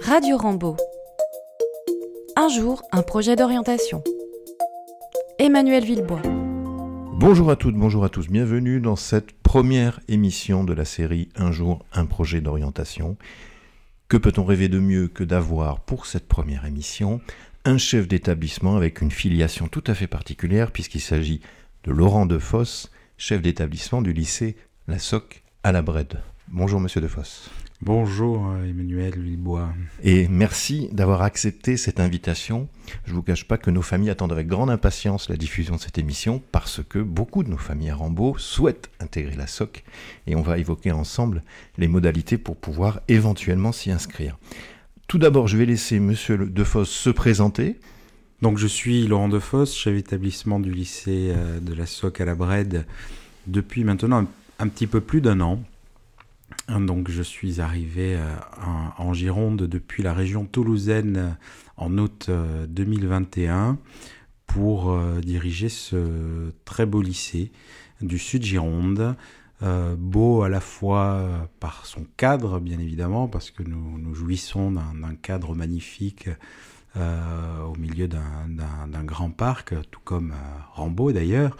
Radio Rambo. Un jour, un projet d'orientation. Emmanuel Villebois. Bonjour à toutes, bonjour à tous, bienvenue dans cette première émission de la série Un jour, un projet d'orientation. Que peut-on rêver de mieux que d'avoir pour cette première émission un chef d'établissement avec une filiation tout à fait particulière puisqu'il s'agit de Laurent Defosse, chef d'établissement du lycée La Soc à la Brède. Bonjour monsieur Defosse. Bonjour euh, Emmanuel Villebois. Et merci d'avoir accepté cette invitation. Je ne vous cache pas que nos familles attendent avec grande impatience la diffusion de cette émission parce que beaucoup de nos familles à Rambaud souhaitent intégrer la SOC et on va évoquer ensemble les modalités pour pouvoir éventuellement s'y inscrire. Tout d'abord, je vais laisser Monsieur Defosse se présenter. Donc je suis Laurent Defosse, chef d'établissement du lycée euh, de la SOC à la Brède depuis maintenant un petit peu plus d'un an. Donc je suis arrivé euh, en, Gironde depuis la région toulousaine euh, en août 2021 euh, pour diriger ce très beau lycée du sud Gironde. beau à la fois par son cadre, bien évidemment, parce que nous, jouissons d'un cadre magnifique au milieu d'un grand parc, tout comme Rambaud d'ailleurs.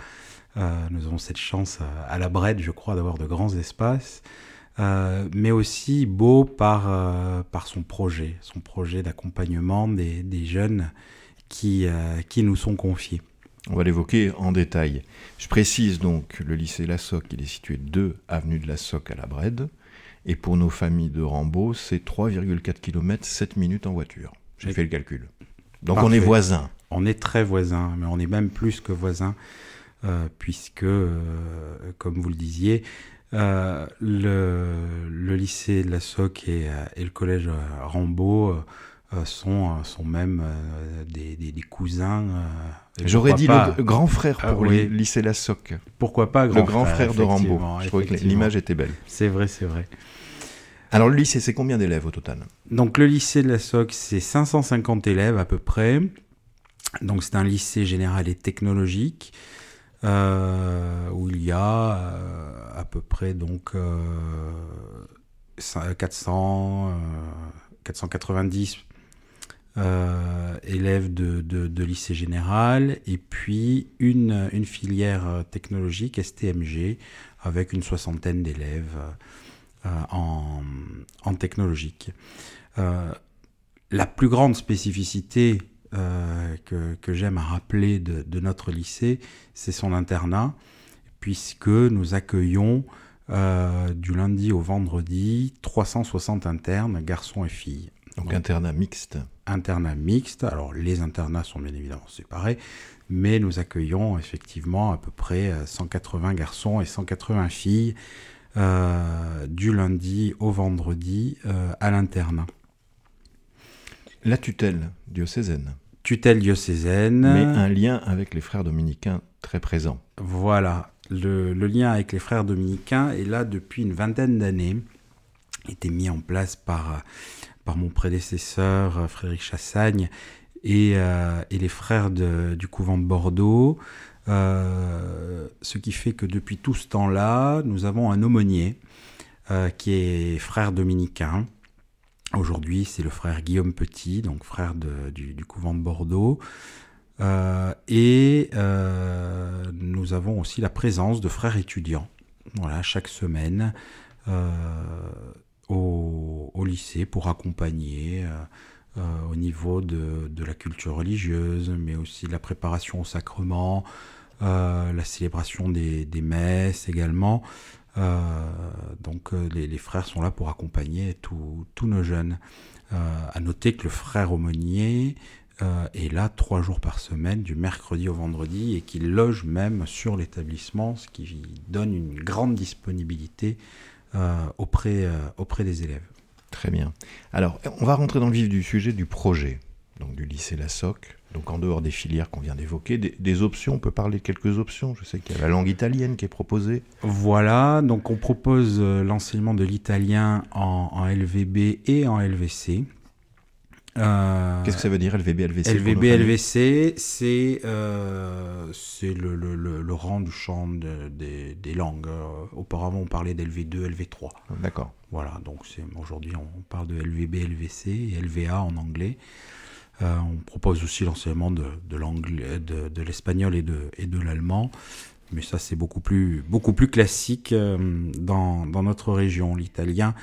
nous avons cette chance à la Brède, je crois, d'avoir de grands espaces. Euh, mais aussi beau par, euh, par son projet, son projet d'accompagnement des, des, jeunes qui, euh, qui nous sont confiés. On va l'évoquer en détail. Je précise donc le lycée La Soc, il est situé 2 avenue de La Soc à la Brède. Et pour nos familles de Rambaud, c'est 3,4 km, 7 minutes en voiture. J'ai fait le calcul. Donc on est voisins. On est très voisins, mais on est même plus que voisins, puisque, comme vous le disiez, euh, le, lycée de la SOC et, euh, le collège Rambaud euh, sont, sont même des, cousins. J'aurais dit le grand frère pour le lycée La Soc. Pourquoi pas grand Le grand frère, de Rambaud. Je trouvais que l'image était belle. C'est vrai, c'est vrai. Alors le lycée, c'est combien d'élèves au total? Donc le lycée de la SOC, c'est 550 élèves à peu près. Donc c'est un lycée général et technologique. Euh, où il y a euh, à peu près donc 400, 490 euh, élèves de, lycée général et puis une, filière technologique STMG avec une soixantaine d'élèves en, en, technologique. la plus grande spécificité euh, que, que j'aime rappeler de, de, notre lycée, c'est son internat, puisque nous accueillons euh, du lundi au vendredi 360 internes, garçons et filles. Donc, internat mixte. Internat mixte. Alors les internats sont bien évidemment séparés, mais nous accueillons effectivement à peu près 180 euh, garçons et 180 filles euh, du lundi au vendredi euh, à l'internat. La tutelle diocésaine tutelle diocésaine. Mais un lien avec les frères dominicains très présent. Voilà, le, lien avec les frères dominicains est là depuis une vingtaine d'années. était mis en place par, par mon prédécesseur Frédéric Chassagne et, euh, et les frères du couvent de Bordeaux. Euh, ce qui fait que depuis tout ce temps-là, nous avons un aumônier euh, qui est frère dominicain, Aujourd'hui, c'est le frère Guillaume Petit, donc frère du, couvent de Bordeaux. Euh, et euh, nous avons aussi la présence de frères étudiants, voilà, chaque semaine euh, au, lycée pour accompagner au niveau de, la culture religieuse, mais aussi de la préparation au sacrement, la célébration des messes également. Euh, donc euh, les, frères sont là pour accompagner tous nos jeunes. Euh, à noter que le frère aumônier est là trois jours par semaine, du mercredi au vendredi, et qu'il loge même sur l'établissement, ce qui donne une grande disponibilité auprès, auprès des élèves. Très bien. Alors, on va rentrer dans le vif du sujet du projet, donc du lycée La Soc donc en dehors des filières qu'on vient d'évoquer, des, options, on peut parler de quelques options. Je sais qu'il y a la langue italienne qui est proposée. Voilà, donc on propose euh, l'enseignement de l'italien en, LVB et en LVC. Euh, Qu'est-ce que ça veut dire LVB, LVC LVB, LVC, c'est euh, le, le, le, rang du champ des, des langues. Euh, auparavant, on parlait d'LV2, LV3. D'accord. Voilà, donc aujourd'hui, on parle de LVB, LVC et LVA en anglais. On propose aussi l'enseignement de, de, de, de l'espagnol et de, et de l'allemand. Mais ça, c'est beaucoup plus, beaucoup plus classique dans, dans notre région. L'italien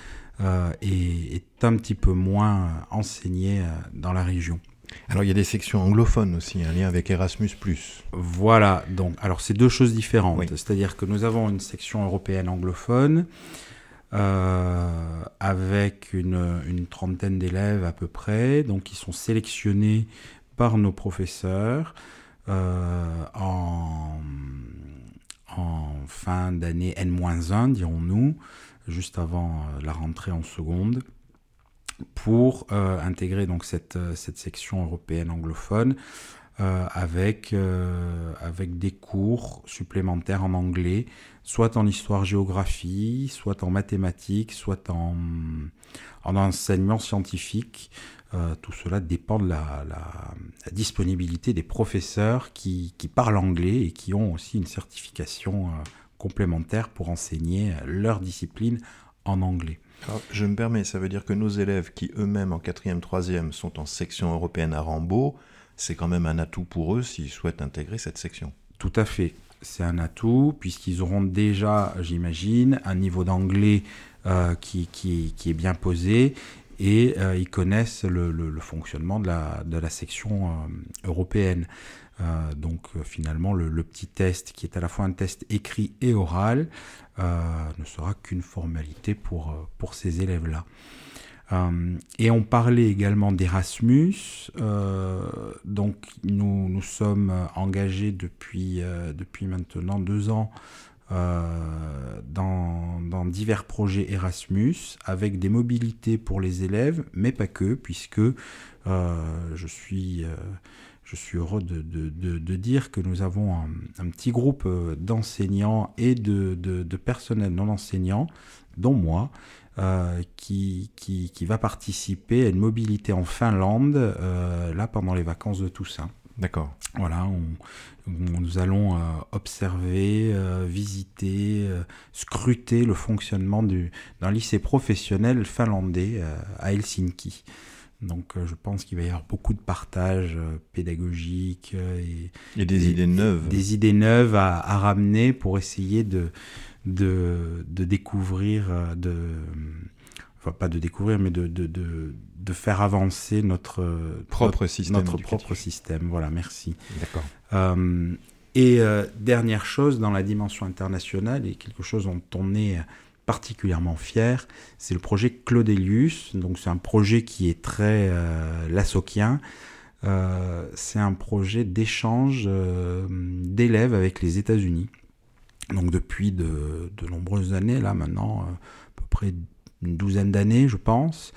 euh, est, un petit peu moins enseigné euh, dans la région. Alors il y a des sections anglophones aussi, un lien avec Erasmus +. Voilà, donc alors c'est deux choses différentes. C'est-à-dire que nous avons une section européenne anglophone euh, avec une, trentaine d'élèves à peu près, donc qui sont sélectionnés par nos professeurs en, en fin d'année N-1, dirons-nous juste avant euh, la rentrée en seconde pour euh, intégrer donc euh, cette section européenne anglophone avec, avec des cours supplémentaires en anglais, soit en histoire-géographie, soit en mathématiques, soit en, en enseignement scientifique. tout cela dépend de la, disponibilité des professeurs qui, parlent anglais et qui ont aussi une certification complémentaires pour enseigner leur discipline en anglais. je me permets, ça veut dire que nos élèves qui eux-mêmes en 4e, 3e sont en section européenne à Rambaud, c'est quand même un atout pour eux s'ils souhaitent intégrer cette section. Tout à fait. C'est un atout puisqu'ils auront déjà, j'imagine, un niveau d'anglais euh, qui, est bien posé et euh, ils connaissent le, fonctionnement de la, section euh, européenne. Donc finalement, le, petit test, qui est à la fois un test écrit et oral, ne sera qu'une formalité pour ces élèves-là. Et on parlait également d'Erasmus. donc nous, nous sommes engagés depuis, depuis maintenant deux ans dans, divers projets Erasmus avec des mobilités pour les élèves, mais pas que, puisque je suis je suis heureux de, dire que nous avons un, petit groupe euh, d'enseignants et de, personnels non enseignants, dont moi, euh, qui, qui, va participer à une mobilité en Finlande, euh, là, pendant les vacances de Toussaint. D'accord. Voilà, nous allons observer, visiter, scruter le fonctionnement d'un lycée professionnel finlandais à Helsinki. Donc euh, je pense qu'il va y avoir beaucoup de partage euh, pédagogique euh, et, des idées neuves. Des idées neuves à, ramener pour essayer de, de, de, découvrir, de, enfin pas de découvrir, mais de, de, de faire avancer notre propre système. Notre propre système. Voilà, merci. D'accord. et dernière chose, dans la dimension internationale, et quelque chose dont on est particulièrement fier, c'est le projet Claudelius. Donc c'est un projet qui est très euh, euh c'est un projet d'échange euh, d'élèves avec les États-Unis. Donc depuis de, nombreuses années, là maintenant, euh, à peu près une douzaine d'années, je pense,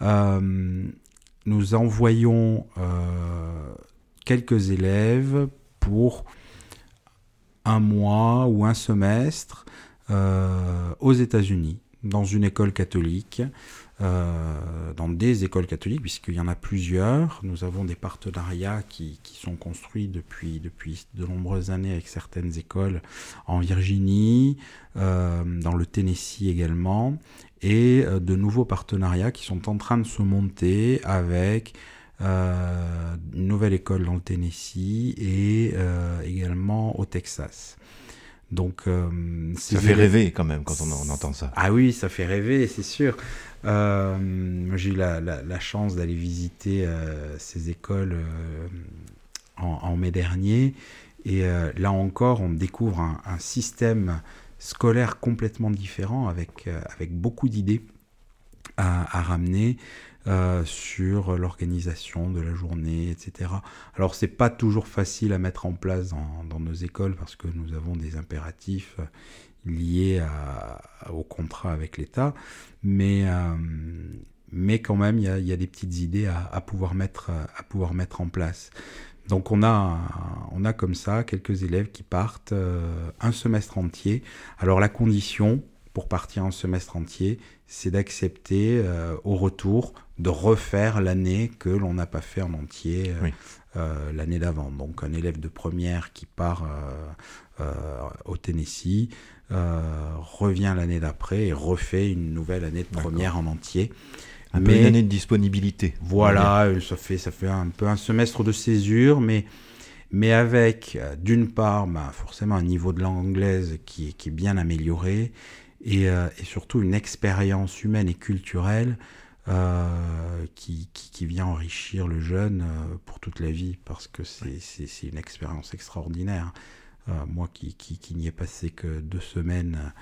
nous envoyons quelques élèves pour un mois ou un semestre euh, aux États-Unis, dans une école catholique, euh, dans des écoles catholiques, puisqu'il y en a plusieurs. Nous avons des partenariats qui, sont construits depuis, depuis de nombreuses années avec certaines écoles en Virginie, euh, dans le Tennessee également, et euh, de nouveaux partenariats qui sont en train de se monter avec une nouvelle école dans le Tennessee et également au Texas. Donc, euh, ça fait rêver quand même quand on, entend ça. Ah oui, ça fait rêver, c'est sûr. Euh, j'ai eu la, la, chance d'aller visiter euh, ces écoles en, en, mai dernier. Et là encore, on découvre un, un, système scolaire complètement différent avec, avec beaucoup d'idées à, à, ramener. Euh, sur l'organisation de la journée, etc. Alors c'est pas toujours facile à mettre en place dans, nos écoles parce que nous avons des impératifs euh, liés au contrat avec l'État, mais, euh, mais quand même il y a, des petites idées à, pouvoir mettre, à pouvoir mettre en place. Donc on a, on a comme ça quelques élèves qui partent un semestre entier. Alors la condition, pour partir en semestre entier, c'est d'accepter euh, au retour de refaire l'année que l'on n'a pas fait en entier l'année d'avant. Donc un élève de première qui part au Tennessee revient l'année d'après et refait une nouvelle année de première en entier. Un peu une année de disponibilité. Voilà, ça fait, ça fait un peu un semestre de césure, mais mais avec euh, d'une part bah, forcément un niveau de langue anglaise qui, qui est bien amélioré et, euh, et surtout une expérience humaine et culturelle euh, qui, qui, qui, vient enrichir le jeune euh, pour toute la vie parce que c'est une expérience extraordinaire. Moi qui, qui, n'y ai passé que deux semaines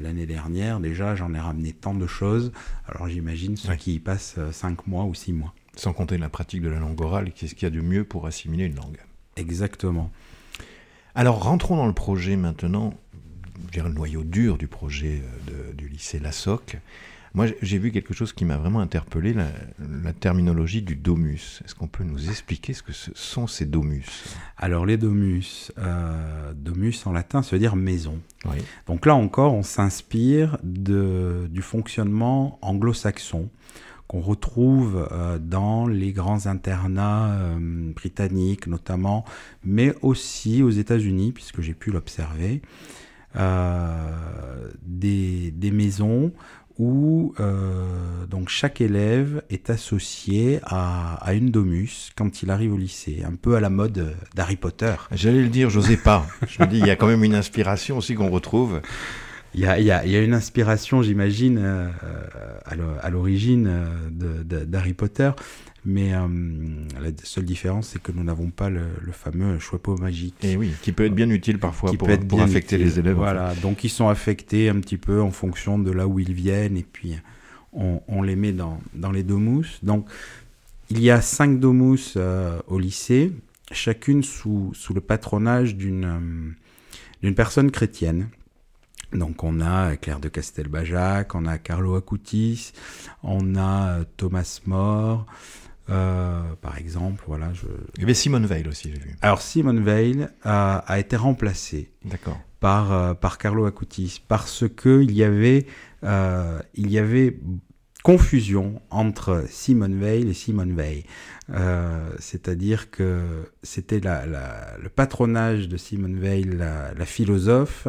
l'année dernière, déjà j'en ai ramené tant de choses, alors j'imagine ceux qui y passent cinq mois ou six mois. Sans compter la pratique de la langue orale, qu'est-ce qu'il y a de mieux pour assimiler une langue Exactement. Alors rentrons dans le projet maintenant, le noyau dur du projet euh, de, du lycée Lassoc. Moi, j'ai vu quelque chose qui m'a vraiment interpellé, la, la terminologie du domus. Est-ce qu'on peut nous expliquer ce que ce sont ces domus? Alors, les domus, euh, domus en latin, ça veut dire maison. Oui. Donc là encore, on s'inspire du fonctionnement anglo-saxon qu'on retrouve euh, dans les grands internats euh, britanniques notamment, mais aussi aux États-Unis, puisque j'ai pu l'observer, des, des, maisons où euh, donc chaque élève est associé à, à, une domus quand il arrive au lycée, un peu à la mode d'Harry Potter. J'allais le dire, j'osais pas. Je me dis, il y a quand même une inspiration aussi qu'on retrouve il y a, y, a, y a, une inspiration, j'imagine, euh, à l'origine euh, d'Harry Potter, mais euh, la seule différence, c'est que nous n'avons pas le, le, fameux chapeau magique. Et oui, qui peut être bien utile parfois pour, pour affecter utile. les élèves. Voilà, en fait. donc ils sont affectés un petit peu en fonction de là où ils viennent, et puis on, on les met dans, dans les domus. Donc il y a cinq domus euh, au lycée, chacune sous, sous le patronage d'une d'une personne chrétienne. Donc on a Claire de Castelbajac, on a Carlo Acutis, on a Thomas More, euh, par exemple, voilà. Je... Il y avait Simone Veil aussi, j'ai vu. Alors Simone Veil a, a été remplacée par euh, par Carlo Acutis parce que il y avait euh, il y avait confusion entre Simone Veil et Simone Veil. Euh, C'est-à-dire que c'était la, la, le patronage de Simone Veil, la, la philosophe,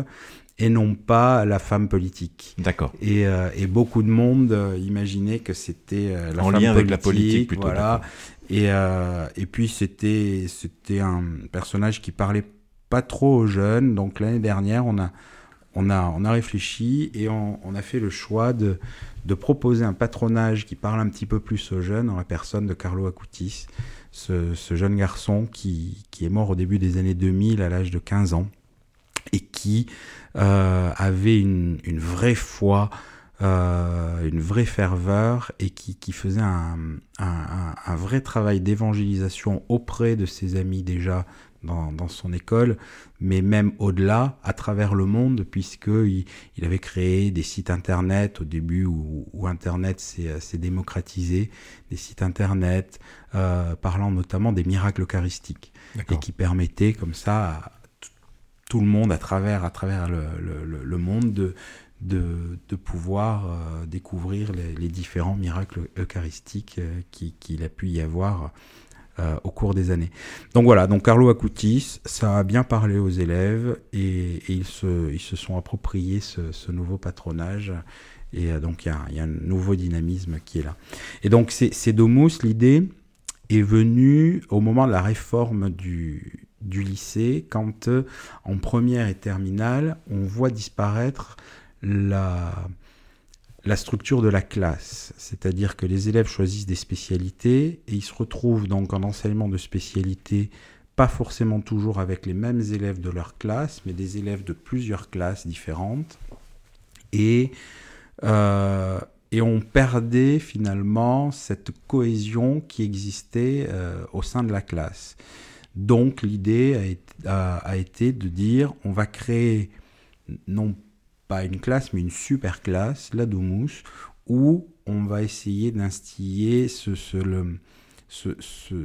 et non pas la femme politique. D'accord. Et, euh, et, beaucoup de monde euh, imaginait que c'était euh, la en femme lien avec la politique plutôt. Voilà. Et, euh, et puis c'était c'était un personnage qui parlait pas trop aux jeunes. Donc l'année dernière, on a on a on a réfléchi et on, on, a fait le choix de de proposer un patronage qui parle un petit peu plus aux jeunes en la personne de Carlo Acutis, ce, ce jeune garçon qui qui est mort au début des années 2000 à l'âge de 15 ans et qui euh, avait une, une, vraie foi, euh, une vraie ferveur et qui, qui faisait un, un, un, vrai travail d'évangélisation auprès de ses amis déjà dans, dans, son école, mais même au-delà, à travers le monde, puisqu'il il avait créé des sites internet. Au début où, où Internet s'est démocratisé, des sites internet euh, parlant notamment des miracles eucharistiques, et qui permettaient comme ça à, tout le monde à travers, à travers le, monde de, de, pouvoir euh, découvrir les, différents miracles eucharistiques euh, qu'il qui a pu y avoir euh, au cours des années. Donc voilà, donc Carlo Acutis, ça a bien parlé aux élèves et, ils, se, ils se sont appropriés ce, nouveau patronage. Et euh, donc il y, a un nouveau dynamisme qui est là. Et donc ces Domus, l'idée est venue au moment de la réforme du, du lycée quand euh, en première et terminale on voit disparaître la, structure de la classe, c'est-à-dire que les élèves choisissent des spécialités et ils se retrouvent donc en enseignement de spécialité pas forcément toujours avec les mêmes élèves de leur classe, mais des élèves de plusieurs classes différentes. Et, euh, on perdait finalement cette cohésion qui existait euh, au sein de la classe. Donc l'idée a, été de dire on va créer non pas une classe mais une super classe, la Domus, où on va essayer d'instiller ce,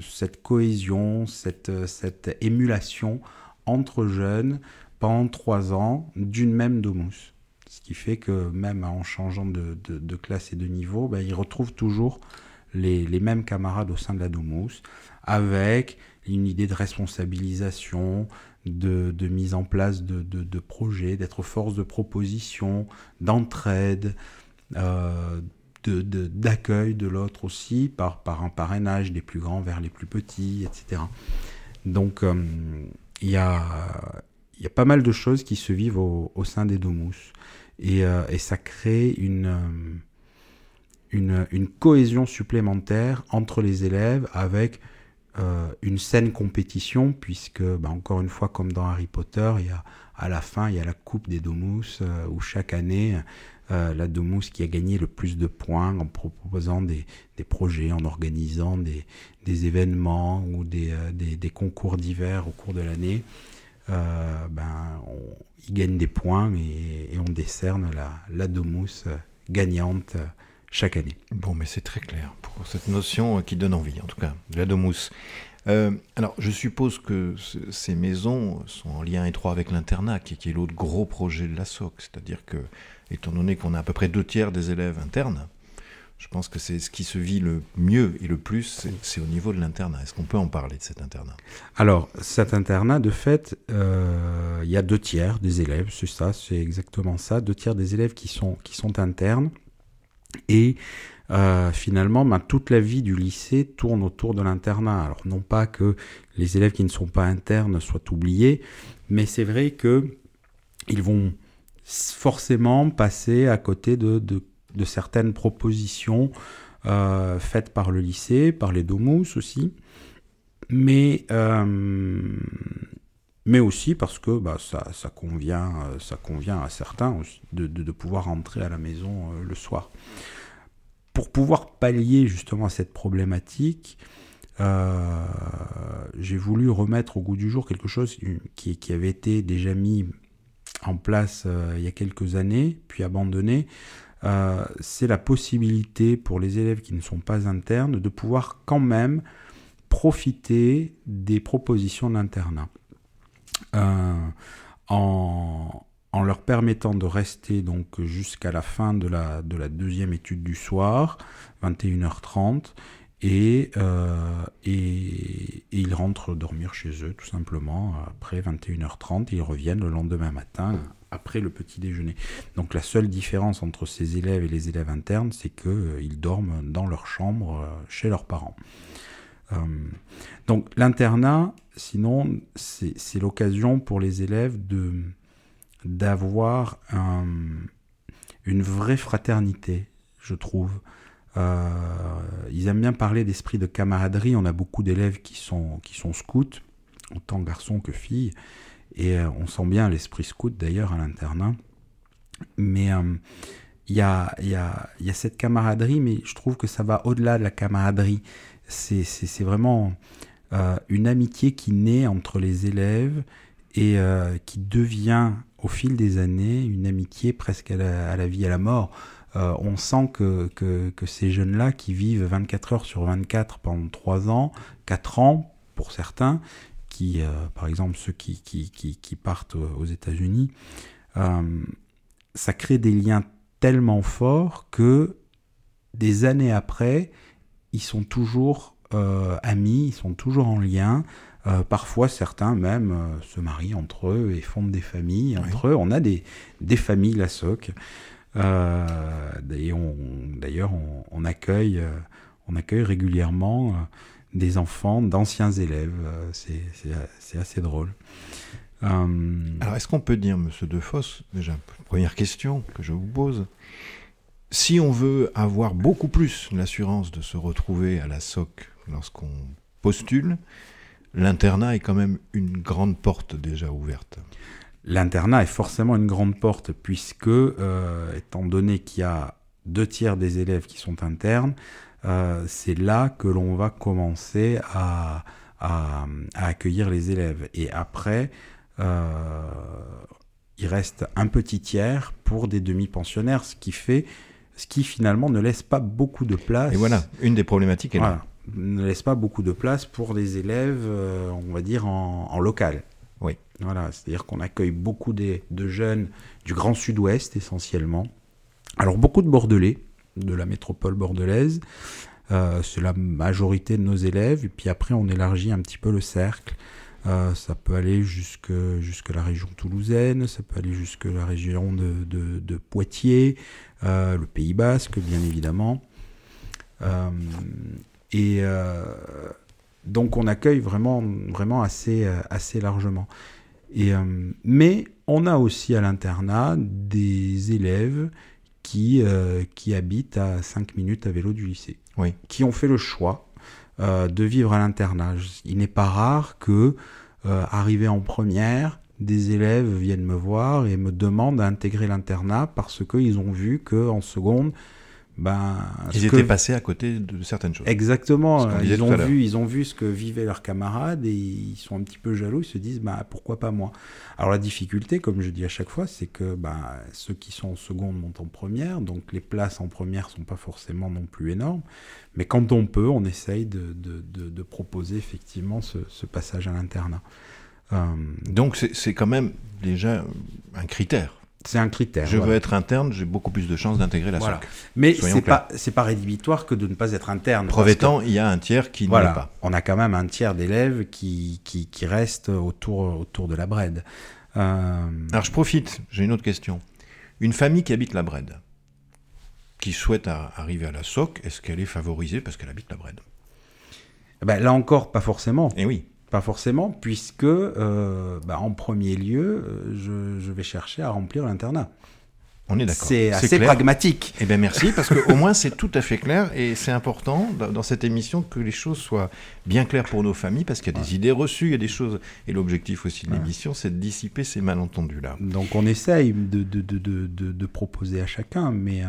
cette cohésion, cette, émulation entre jeunes pendant trois ans d'une même Domus. Ce qui fait que même en changeant de, classe et de niveau, ben, ils retrouvent toujours les, mêmes camarades au sein de la Domus, avec une idée de responsabilisation, de, mise en place de, projets, d'être force de proposition, d'entraide, euh, d'accueil de, l'autre aussi, par, par un parrainage des plus grands vers les plus petits, etc. Donc euh, il y, a, y a pas mal de choses qui se vivent au, sein des Domus. Et, euh, et ça crée une, une, une, cohésion supplémentaire entre les élèves avec euh, une saine compétition, puisque, bah, encore une fois, comme dans Harry Potter, il y a, à la fin, il y a la Coupe des Domus, euh, où chaque année, euh, la Domus qui a gagné le plus de points en proposant des, projets, en organisant des, événements ou des, concours divers au cours de l'année, ben, il gagne des points et, on décerne la, la gagnante chaque année. Bon, mais c'est très clair pour cette notion qui donne envie, en tout cas, de la domousse. Euh, alors, je suppose que ces maisons sont en lien étroit avec l'internat, qui, est l'autre gros projet de la SOC. C'est-à-dire que, étant donné qu'on a à peu près deux tiers des élèves internes, je pense que c'est ce qui se vit le mieux et le plus, c'est au niveau de l'internat. Est-ce qu'on peut en parler de cet internat? Alors, cet internat, de fait, euh, il y a deux tiers des élèves, c'est ça, c'est exactement ça, deux tiers des élèves qui sont, qui sont internes et euh, finalement, ben, toute la vie du lycée tourne autour de l'internat. Alors non pas que les élèves qui ne sont pas internes soient oubliés, mais c'est vrai que ils vont forcément passer à côté de, certaines propositions euh, faites par le lycée, par les domus aussi, mais euh, mais aussi parce que bah, ça, convient, euh, ça convient à certains de, pouvoir rentrer à la maison euh, le soir. Pour pouvoir pallier justement à cette problématique, euh, j'ai voulu remettre au goût du jour quelque chose qui avait été déjà mis en place il y a quelques années, puis abandonné. c'est la possibilité pour les élèves qui ne sont pas internes de pouvoir quand même profiter des propositions d'internat. Euh, en, leur permettant de rester donc jusqu'à la fin de la, de la deuxième étude du soir, 21h30, et, euh, et, ils rentrent dormir chez eux tout simplement après 21h30 ils reviennent le lendemain matin après le petit déjeuner. Donc la seule différence entre ces élèves et les élèves internes, c'est qu'ils euh, dorment dans leur chambre chez leurs parents. Euh, donc l'internat, sinon, c'est l'occasion pour les élèves de d'avoir une vraie fraternité, je trouve. Euh, ils aiment bien parler d'esprit de camaraderie. On a beaucoup d'élèves qui sont, qui sont scouts, autant garçons que filles, et euh, on sent bien l'esprit scout d'ailleurs à l'internat. Mais il y, a, y, a, y, a, cette camaraderie, mais je trouve que ça va au-delà de la camaraderie c'est vraiment euh, une amitié qui naît entre les élèves et euh, qui devient au fil des années une amitié presque à la, vie et à la mort. Euh, on sent que, ces jeunes-là qui vivent 24 heures sur 24 pendant 3 ans, 4 ans pour certains, qui, par exemple ceux qui, qui, qui partent aux États-Unis, ça crée des liens tellement forts que des années après, ils sont toujours euh, amis, ils sont toujours en lien. Euh, parfois, certains même euh, se marient entre eux et fondent des familles entre eux. On a des, des familles, la SOC. D'ailleurs, on, on, accueille, on accueille régulièrement des enfants d'anciens élèves. C'est assez drôle. Alors, est-ce qu'on peut dire, Monsieur Defosse, déjà, première question que je vous pose, si on veut avoir beaucoup plus l'assurance de se retrouver à la SOC lorsqu'on postule, l'internat est quand même une grande porte déjà ouverte. L'internat est forcément une grande porte puisque, euh, étant donné qu'il y a deux tiers des élèves qui sont internes, euh, c'est là que l'on va commencer à, accueillir les élèves. Et après, euh, il reste un petit tiers pour des demi-pensionnaires, ce qui fait ce qui finalement ne laisse pas beaucoup de place. Et voilà, une des problématiques est là. Ne laisse pas beaucoup de place pour des élèves, euh, on va dire, en, local. Oui. Voilà, c'est-à-dire qu'on accueille beaucoup des- de jeunes du Grand Sud-Ouest essentiellement. Alors beaucoup de Bordelais, de la métropole bordelaise. Euh, c'est la majorité de nos élèves. Et puis après, on élargit un petit peu le cercle. Euh, ça peut aller jusque, jusque la région toulousaine, ça peut aller jusque la région de, de- de Poitiers, euh, le Pays Basque, bien évidemment. Euh, et donc, on accueille vraiment, vraiment assez, assez largement. Et, mais on a aussi à l'internat des élèves qui, qui habitent à 5 minutes à vélo du lycée, Oui. qui ont fait le choix euh, de vivre à l'internat. Il n'est pas rare que, euh, arrivé en première, des élèves viennent me voir et me demandent d'intégrer l'internat parce qu'ils ont vu qu'en seconde, ben, Ils étaient que- passés à côté de certaines choses. Exactement. Euh, Ils ont, vu, ils ont vu ce que vivaient leurs camarades et ils sont un petit peu jaloux. Ils se disent bah, pourquoi pas moi? Alors la difficulté, comme je dis à chaque fois, c'est que bah, ceux qui sont en seconde montent en première. Donc les places en première sont pas forcément non plus énormes. Mais quand on peut, on essaye de, de- de- de proposer effectivement ce, ce passage à l'internat. Euh, Donc c'est quand même déjà un critère. C'est un critère. Je voilà. veux être interne, j'ai beaucoup plus de chances d'intégrer la Voilà. SOC. Mais c'est clairs. pas rédhibitoire que de ne pas être interne. Preuve étant, il y a un tiers qui ne Voilà, l'est pas. on a quand même un tiers d'élèves qui, qui, qui restent autour, autour de la Brède. Euh, Alors je profite, j'ai une autre question. Une famille qui habite la Brède, qui souhaite à- arriver à la SOC, est-ce qu'elle est favorisée parce qu'elle habite la Brède? Ben, là encore, pas forcément. Eh oui. Pas forcément, puisque euh, ben, en premier lieu, euh, je, je vais chercher à remplir l'internat. On est d'accord. C'est assez clair. pragmatique. Eh bien merci, parce qu'au moins c'est tout à fait clair et c'est important dans cette émission que les choses soient bien claires pour nos familles, parce qu'il y a des idées reçues, il y a des choses... Et l'objectif aussi de Ouais. l'émission, c'est de dissiper ces malentendus-là. Donc on essaye de, de, de, de, proposer à chacun, mais, euh,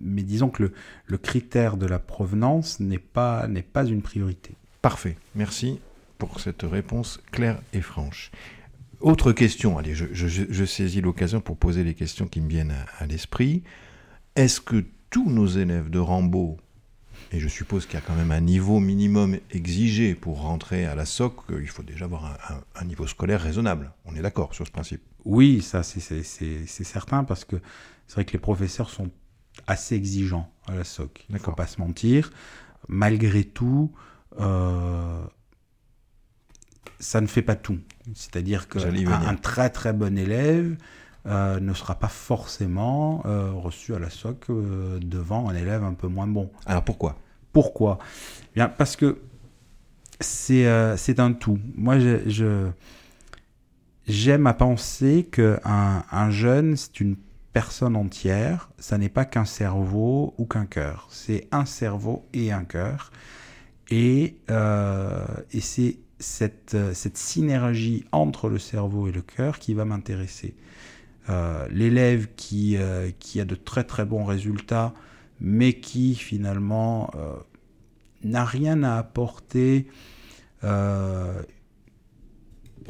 mais disons que le, le critère de la provenance n'est pas, n'est pas une priorité. Parfait, merci pour cette réponse claire et franche. Autre question, allez, je, je- je- je saisis l'occasion pour poser les questions qui me viennent à, à l'esprit. Est-ce que tous nos élèves de Rambaud, et je suppose qu'il y a quand même un niveau minimum exigé pour rentrer à la SOC, euh, il faut déjà avoir un, un- un niveau scolaire raisonnable. On est d'accord sur ce principe. Oui, ça c'est- certain parce que c'est vrai que les professeurs sont assez exigeants à la SOC. Il ne faut pas se mentir. Malgré tout, euh, ça ne fait pas tout. C'est-à-dire qu'un très très bon élève euh, ne sera pas forcément euh, reçu à la SOC euh, devant un élève un peu moins bon. Alors pourquoi? Pourquoi? Bien, parce que c'est un tout. Moi, je, j'aime à penser qu'un un jeune, c'est une personne entière. Ça n'est pas qu'un cerveau ou qu'un cœur. C'est un cerveau et un cœur. Et, et c'est cette, euh, cette synergie entre le cerveau et le cœur qui va m'intéresser. Euh, L'élève qui, euh, qui a de très très bons résultats, mais qui finalement n'a rien à apporter au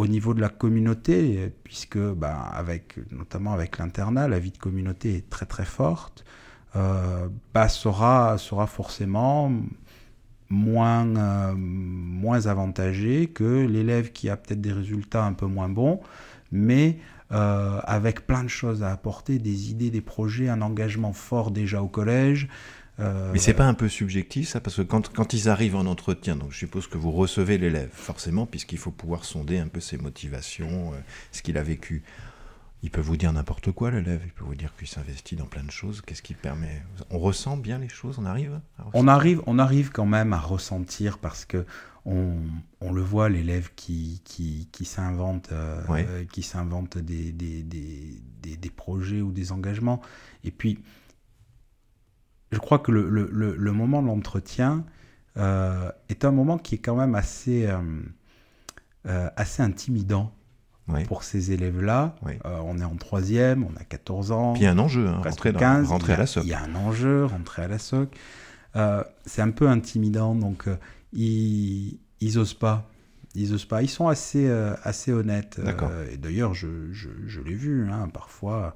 niveau de la communauté, puisque ben, avec, notamment avec l'internat, la vie de communauté est très très forte, bah, sera, sera forcément moins, euh, moins avantagé que l'élève qui a peut-être des résultats un peu moins bons, mais euh, avec plein de choses à apporter, des idées, des projets, un engagement fort déjà au collège. Euh, Mais c'est pas un peu subjectif ça Parce que quand, quand ils arrivent en entretien, donc je suppose que vous recevez l'élève, forcément, puisqu'il faut pouvoir sonder un peu ses motivations, euh, ce qu'il a vécu. Il peut vous dire n'importe quoi, l'élève. Il peut vous dire qu'il s'investit dans plein de choses. Qu'est-ce qui permet? On ressent bien les choses? On arrive à on arrive, on arrive quand même à ressentir parce que on, on le voit, l'élève qui, qui, qui s'invente euh, Ouais. euh, qui s'invente des, des, des, des, des projets ou des engagements. Et puis, je crois que le, le, le, le moment de l'entretien euh, est un moment qui est quand même assez, euh, assez intimidant Pour ces élèves-là. Oui. Euh, on est en troisième, on a 14 ans. Puis il y a un enjeu, hein, rentrer, dans- 15, rentrer il y à a- la SOC. Il y a un enjeu, rentrer à la SOC. Euh, c'est un peu intimidant, donc euh, ils, ils osent pas. Ils osent pas. Ils sont assez, euh, assez honnêtes. Euh, et d'ailleurs, je, je, je l'ai vu, hein, parfois,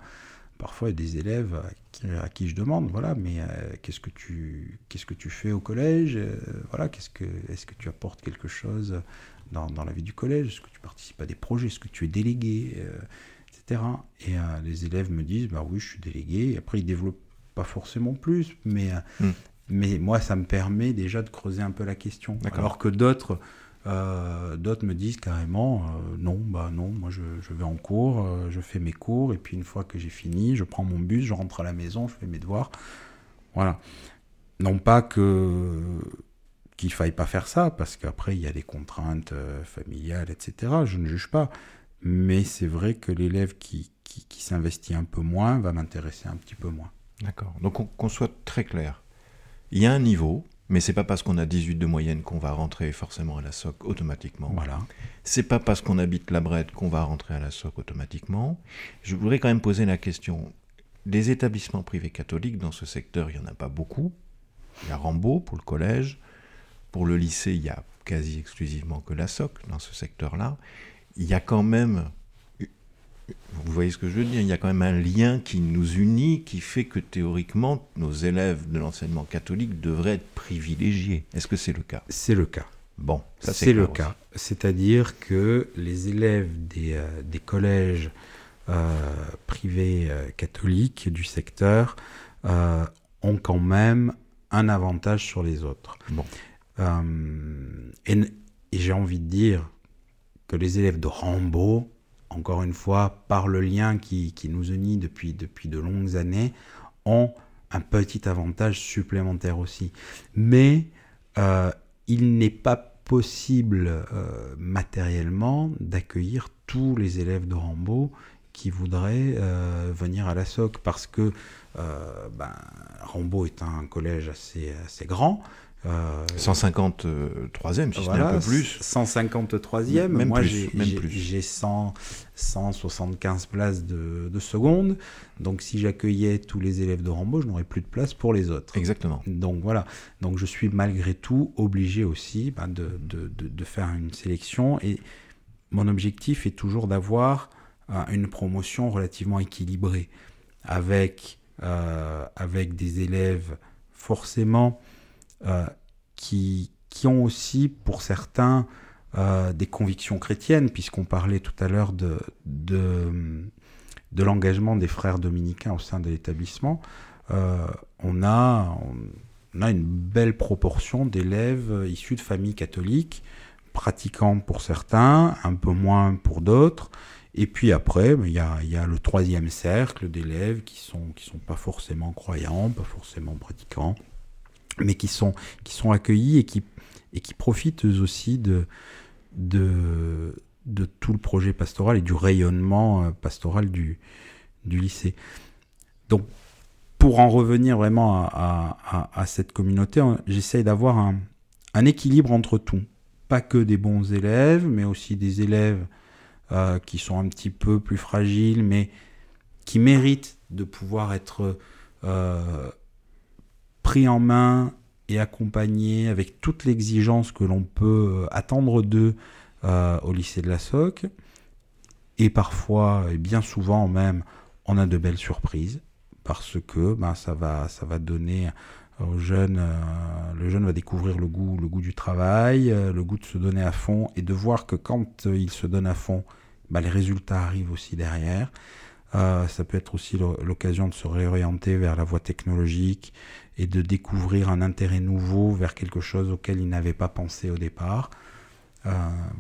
parfois il y a des élèves à qui, je demande, voilà, mais qu'est-ce que tu qu'est-ce que tu fais au collège? Voilà, qu'est-ce que est-ce que tu apportes quelque chose? Dans, dans, la vie du collège Est-ce que tu participes à des projets Est-ce que tu es délégué etc. Et les élèves me disent, bah oui, je suis délégué. Et après, ils développent pas forcément plus, mais hmm. Mais moi, ça me permet déjà de creuser un peu la question. Alors que d'autres, euh, d'autres me disent carrément, euh, non, bah non, moi je, vais en cours, euh, je fais mes cours, et puis une fois que j'ai fini, je prends mon bus, je rentre à la maison, je fais mes devoirs. Voilà. Non pas que qu'il faille pas faire ça, parce qu'après il y a des contraintes familiales, etc. Je ne juge pas. Mais c'est vrai que l'élève qui, qui, s'investit un peu moins va m'intéresser un petit peu moins. D'accord. Donc qu'on soit très clair il y a un niveau, mais c'est pas parce qu'on a 18 de moyenne qu'on va rentrer forcément à la SOC automatiquement. Voilà. C'est pas parce qu'on habite la Brette qu'on va rentrer à la SOC automatiquement. Je voudrais quand même poser la question. Des établissements privés catholiques dans ce secteur, il y en a pas beaucoup. Il y a Rambaud pour le collège. Pour le lycée, il y a quasi exclusivement que la SOC dans ce secteur-là. Il y a quand même vous voyez ce que je veux dire Il y a quand même un lien qui nous unit, qui fait que théoriquement, nos élèves de l'enseignement catholique devraient être privilégiés. Est-ce que c'est le cas? C'est le cas. Bon, c'est le cas. C'est-à-dire que les élèves des, euh, des collèges euh, privés euh, catholiques du secteur ont quand même un avantage sur les autres. Bon. Et, et j'ai envie de dire que les élèves de Rambaud encore une fois, par le lien qui, nous unit depuis, depuis de longues années, ont un petit avantage supplémentaire aussi. Mais euh, il n'est pas possible euh, matériellement d'accueillir tous les élèves de Rambaud qui voudraient euh, venir à la SOC parce que ben, Rambaud est un collège assez, assez grand. 153e, si voilà, un peu plus. 153e, même moi j'ai 175 places de, seconde. Donc si j'accueillais tous les élèves de Rambo, je n'aurais plus de place pour les autres. Exactement. Donc voilà. Donc je suis malgré tout obligé aussi bah, de, de, faire une sélection. Et mon objectif est toujours d'avoir euh, une promotion relativement équilibrée avec, euh, avec des élèves forcément euh, qui, ont aussi, pour certains, euh, des convictions chrétiennes, puisqu'on parlait tout à l'heure de, l'engagement des frères dominicains au sein de l'établissement. Euh, on, a, une belle proportion d'élèves issus de familles catholiques, pratiquants pour certains, un peu moins pour d'autres. Et puis après, il y a, y a, le troisième cercle d'élèves qui sont, qui sont pas forcément croyants, pas forcément pratiquants, mais qui sont, qui sont accueillis et qui, et qui profitent aussi de, de, tout le projet pastoral et du rayonnement euh, pastoral du, du lycée. Donc, pour en revenir vraiment à, à, à cette communauté, hein, j'essaye d'avoir un, un, équilibre entre tout. Pas que des bons élèves, mais aussi des élèves euh, qui sont un petit peu plus fragiles, mais qui méritent de pouvoir être euh, pris en main et accompagnés avec toute l'exigence que l'on peut euh, attendre d'eux euh, au lycée de la SOC. Et parfois, et bien souvent même, on a de belles surprises parce que ben, ça, va, ça va donner au jeune, euh, le jeune va découvrir le goût, le goût du travail, le goût de se donner à fond et de voir que quand il se donne à fond, ben, les résultats arrivent aussi derrière. Ça peut être aussi l'occasion de se réorienter vers la voie technologique et de découvrir un intérêt nouveau vers quelque chose auquel il n'avait pas pensé au départ. Euh,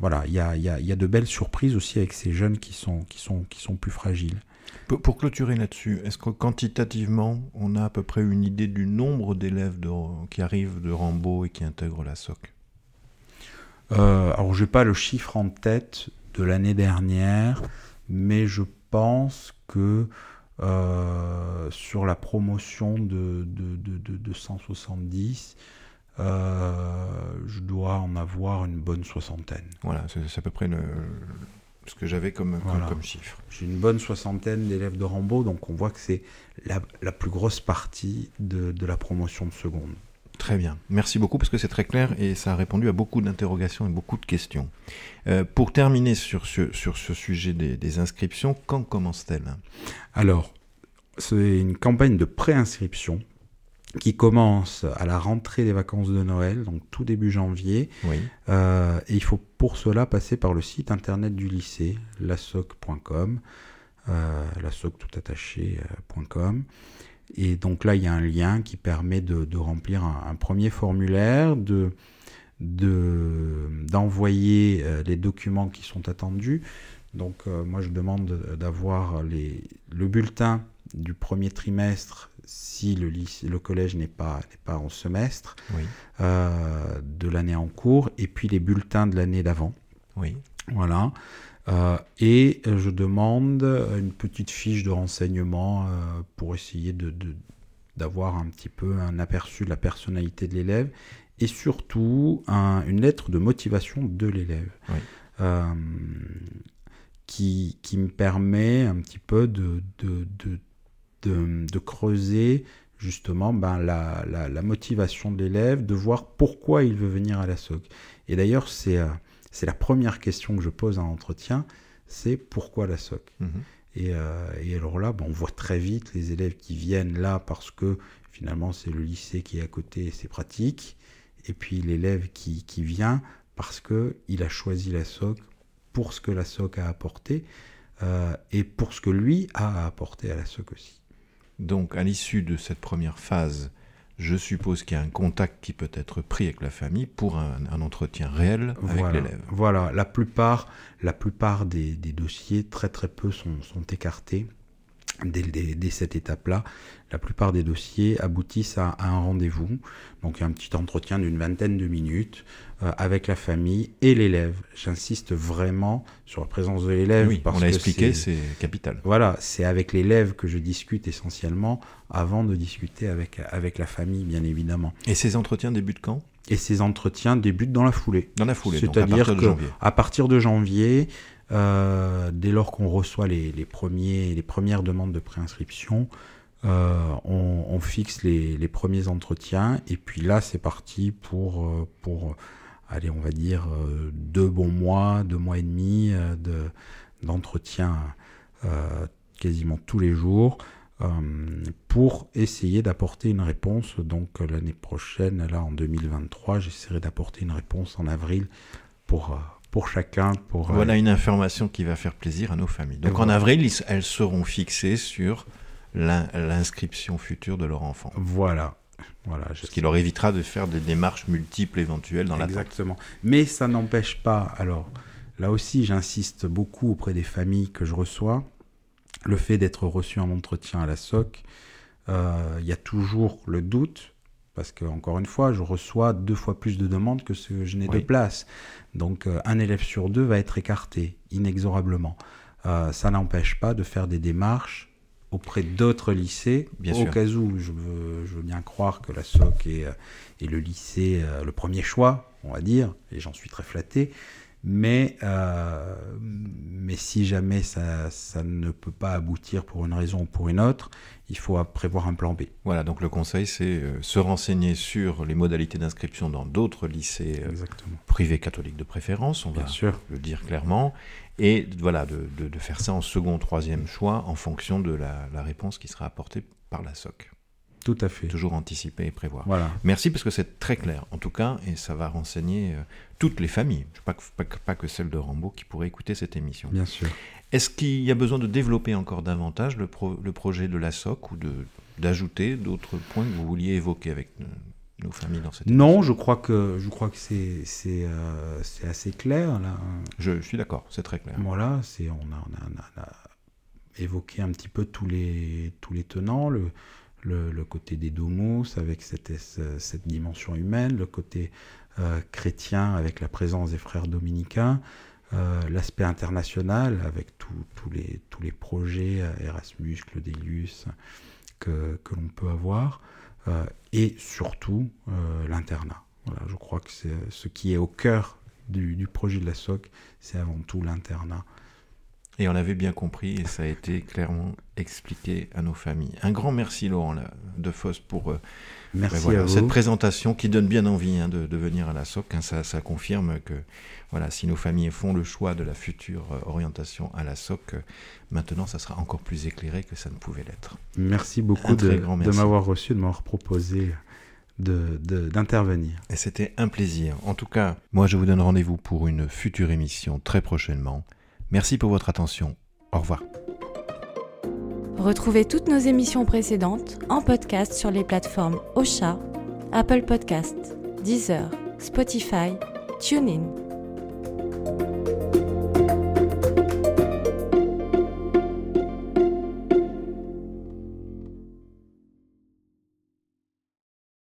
voilà, il y a, y a, de belles surprises aussi avec ces jeunes qui sont, qui sont, qui sont plus fragiles. Pour, clôturer là-dessus, est-ce que quantitativement, on a à peu près une idée du nombre d'élèves qui arrivent de Rambaud et qui intègrent la SOC euh, Alors, je n'ai pas le chiffre en tête de l'année dernière, mais je pense que euh, sur la promotion de, de, de, de 170, euh, je dois en avoir une bonne soixantaine. Voilà, c'est à peu près le, ce que j'avais comme, comme, chiffre. J'ai une bonne soixantaine d'élèves de Rambo, donc on voit que c'est la, la, plus grosse partie de, de la promotion de seconde. Très bien, merci beaucoup parce que c'est très clair et ça a répondu à beaucoup d'interrogations et beaucoup de questions. Euh, pour terminer sur ce, sur ce sujet des, inscriptions, quand commence-t-elle? Alors, c'est une campagne de préinscription qui commence à la rentrée des vacances de Noël, donc tout début janvier. Oui. Euh, et il faut pour cela passer par le site internet du lycée, lasoc.com, euh, lasoc tout attaché.com. Et donc là, il y a un lien qui permet de, de remplir un, un, premier formulaire, de d'envoyer euh, les documents qui sont attendus. Donc euh, moi, je demande d'avoir le bulletin du premier trimestre si le, lycée, le collège n'est pas, pas en semestre Oui. euh, de l'année en cours, et puis les bulletins de l'année d'avant. Oui. Voilà. Euh, et je demande une petite fiche de renseignement euh, pour essayer de, de- d'avoir un petit peu un aperçu de la personnalité de l'élève et surtout un- une lettre de motivation de l'élève Oui. Euh, qui, qui me permet un petit peu de, de, de, de, de creuser justement ben, la, la, la motivation de l'élève, de voir pourquoi il veut venir à la SOC. Et d'ailleurs, c'est euh, c'est la première question que je pose en entretien, c'est pourquoi la SOC? Mhm. et, euh, et alors là, on voit très vite les élèves qui viennent là parce que finalement c'est le lycée qui est à côté et c'est pratique. Et puis l'élève qui, qui vient parce que il a choisi la SOC pour ce que la SOC a apporté euh, et pour ce que lui a à apporter à la SOC aussi. Donc, à l'issue de cette première phase, je suppose qu'il y a un contact qui peut être pris avec la famille pour un, un entretien réel avec voilà. l'élève. Voilà, la plupart, la plupart des, des dossiers, très très peu sont, sont écartés dès, dès- dès cette étape-là. La plupart des dossiers aboutissent à, à un rendez-vous, donc un petit entretien d'une vingtaine de minutes euh, avec la famille et l'élève. J'insiste vraiment sur la présence de l'élève oui, parce on l'a expliqué, c'est- capital. voilà, c'est avec l'élève que je discute essentiellement avant de discuter avec, avec la famille, bien évidemment. Et ces entretiens débutent quand? Et ces entretiens débutent dans la foulée. Dans la foulée, C'est-à-dire partir de que janvier. à partir de janvier, euh, dès lors qu'on reçoit les, premiers, premières demandes de préinscription, euh, on, fixe les, premiers entretiens et puis là c'est parti pour, euh, pour allez on va dire deux bons mois, deux mois et demi de, d'entretien quasiment tous les jours pour essayer d'apporter une réponse. Donc l'année prochaine, là en 2023, j'essaierai d'apporter une réponse en avril pour, pour chacun. Pour, euh, Voilà une information qui va faire plaisir à nos familles. Donc en avril, elles seront fixées sur l'in- l'inscription future de leur enfant. Voilà. Voilà, Ce qui leur évitera de faire des démarches multiples éventuelles dans la Exactement. Mais ça n'empêche pas, alors là aussi j'insiste beaucoup auprès des familles que je reçois, le fait d'être reçu en entretien à la SOC, euh, il y a toujours le doute, parce que encore une fois, je reçois deux fois plus de demandes que ce que je n'ai Oui. de place. Donc euh, un élève sur deux va être écarté, inexorablement. Euh, ça n'empêche pas de faire des démarches auprès d'autres lycées, Bien au sûr. cas où je veux, je veux bien croire que la SOC est, euh, est le lycée, le premier choix, on va dire, et j'en suis très flatté. Mais, euh, mais si jamais ça, ça ne peut pas aboutir pour une raison ou pour une autre, il faut prévoir un plan B. Voilà, donc le conseil, c'est euh, se renseigner sur les modalités d'inscription dans d'autres lycées euh, Exactement. privés catholiques de préférence, on va sûr. le dire clairement, et voilà, de, de- de faire ça en second, troisième choix en fonction de la, la réponse qui sera apportée par la SOC. Tout à fait. Toujours anticiper et prévoir. Voilà. Merci parce que c'est très clair, en tout cas, et ça va renseigner euh, toutes les familles, pas que, pas, que, pas que celle de Rambaud qui pourrait écouter cette émission. Bien sûr. Est-ce qu'il y a besoin de développer encore davantage le, pro- le projet de la SOC ou de, d'ajouter d'autres points que vous vouliez évoquer avec euh, nos familles dans cette Non, émission? je crois que je crois que c'est c'est euh, assez clair là. je, suis d'accord, c'est très clair. Voilà, c'est on a, on a- on a- on a évoqué un petit peu tous les tous les tenants, le le, côté des domos avec cette cette dimension humaine, le côté euh, chrétien avec la présence des frères dominicains, euh, l'aspect international avec tous les tous les projets euh, Erasmus, Clodelius que que l'on peut avoir, et surtout l'internat. Voilà, je crois que ce qui est au cœur du, du projet de la SOC, c'est avant tout l'internat. Et on avait bien compris et ça a été clairement expliqué à nos familles. Un grand merci Laurent de Foss pour euh, merci ben cette présentation qui donne bien envie hein, de, venir à la SOC. Hein. ça, ça, confirme que voilà, si nos familles font le choix de la future euh, orientation à la SOC, euh, maintenant ça sera encore plus éclairé que ça ne pouvait l'être. Merci beaucoup de, de m'avoir reçu, de m'avoir proposé d'intervenir. De, et c'était un plaisir. En tout cas, moi je vous donne rendez-vous pour une future émission très prochainement. Merci pour votre attention. Au revoir. Retrouvez toutes nos émissions précédentes en podcast sur les plateformes Ocha, Apple Podcasts, Deezer, Spotify, TuneIn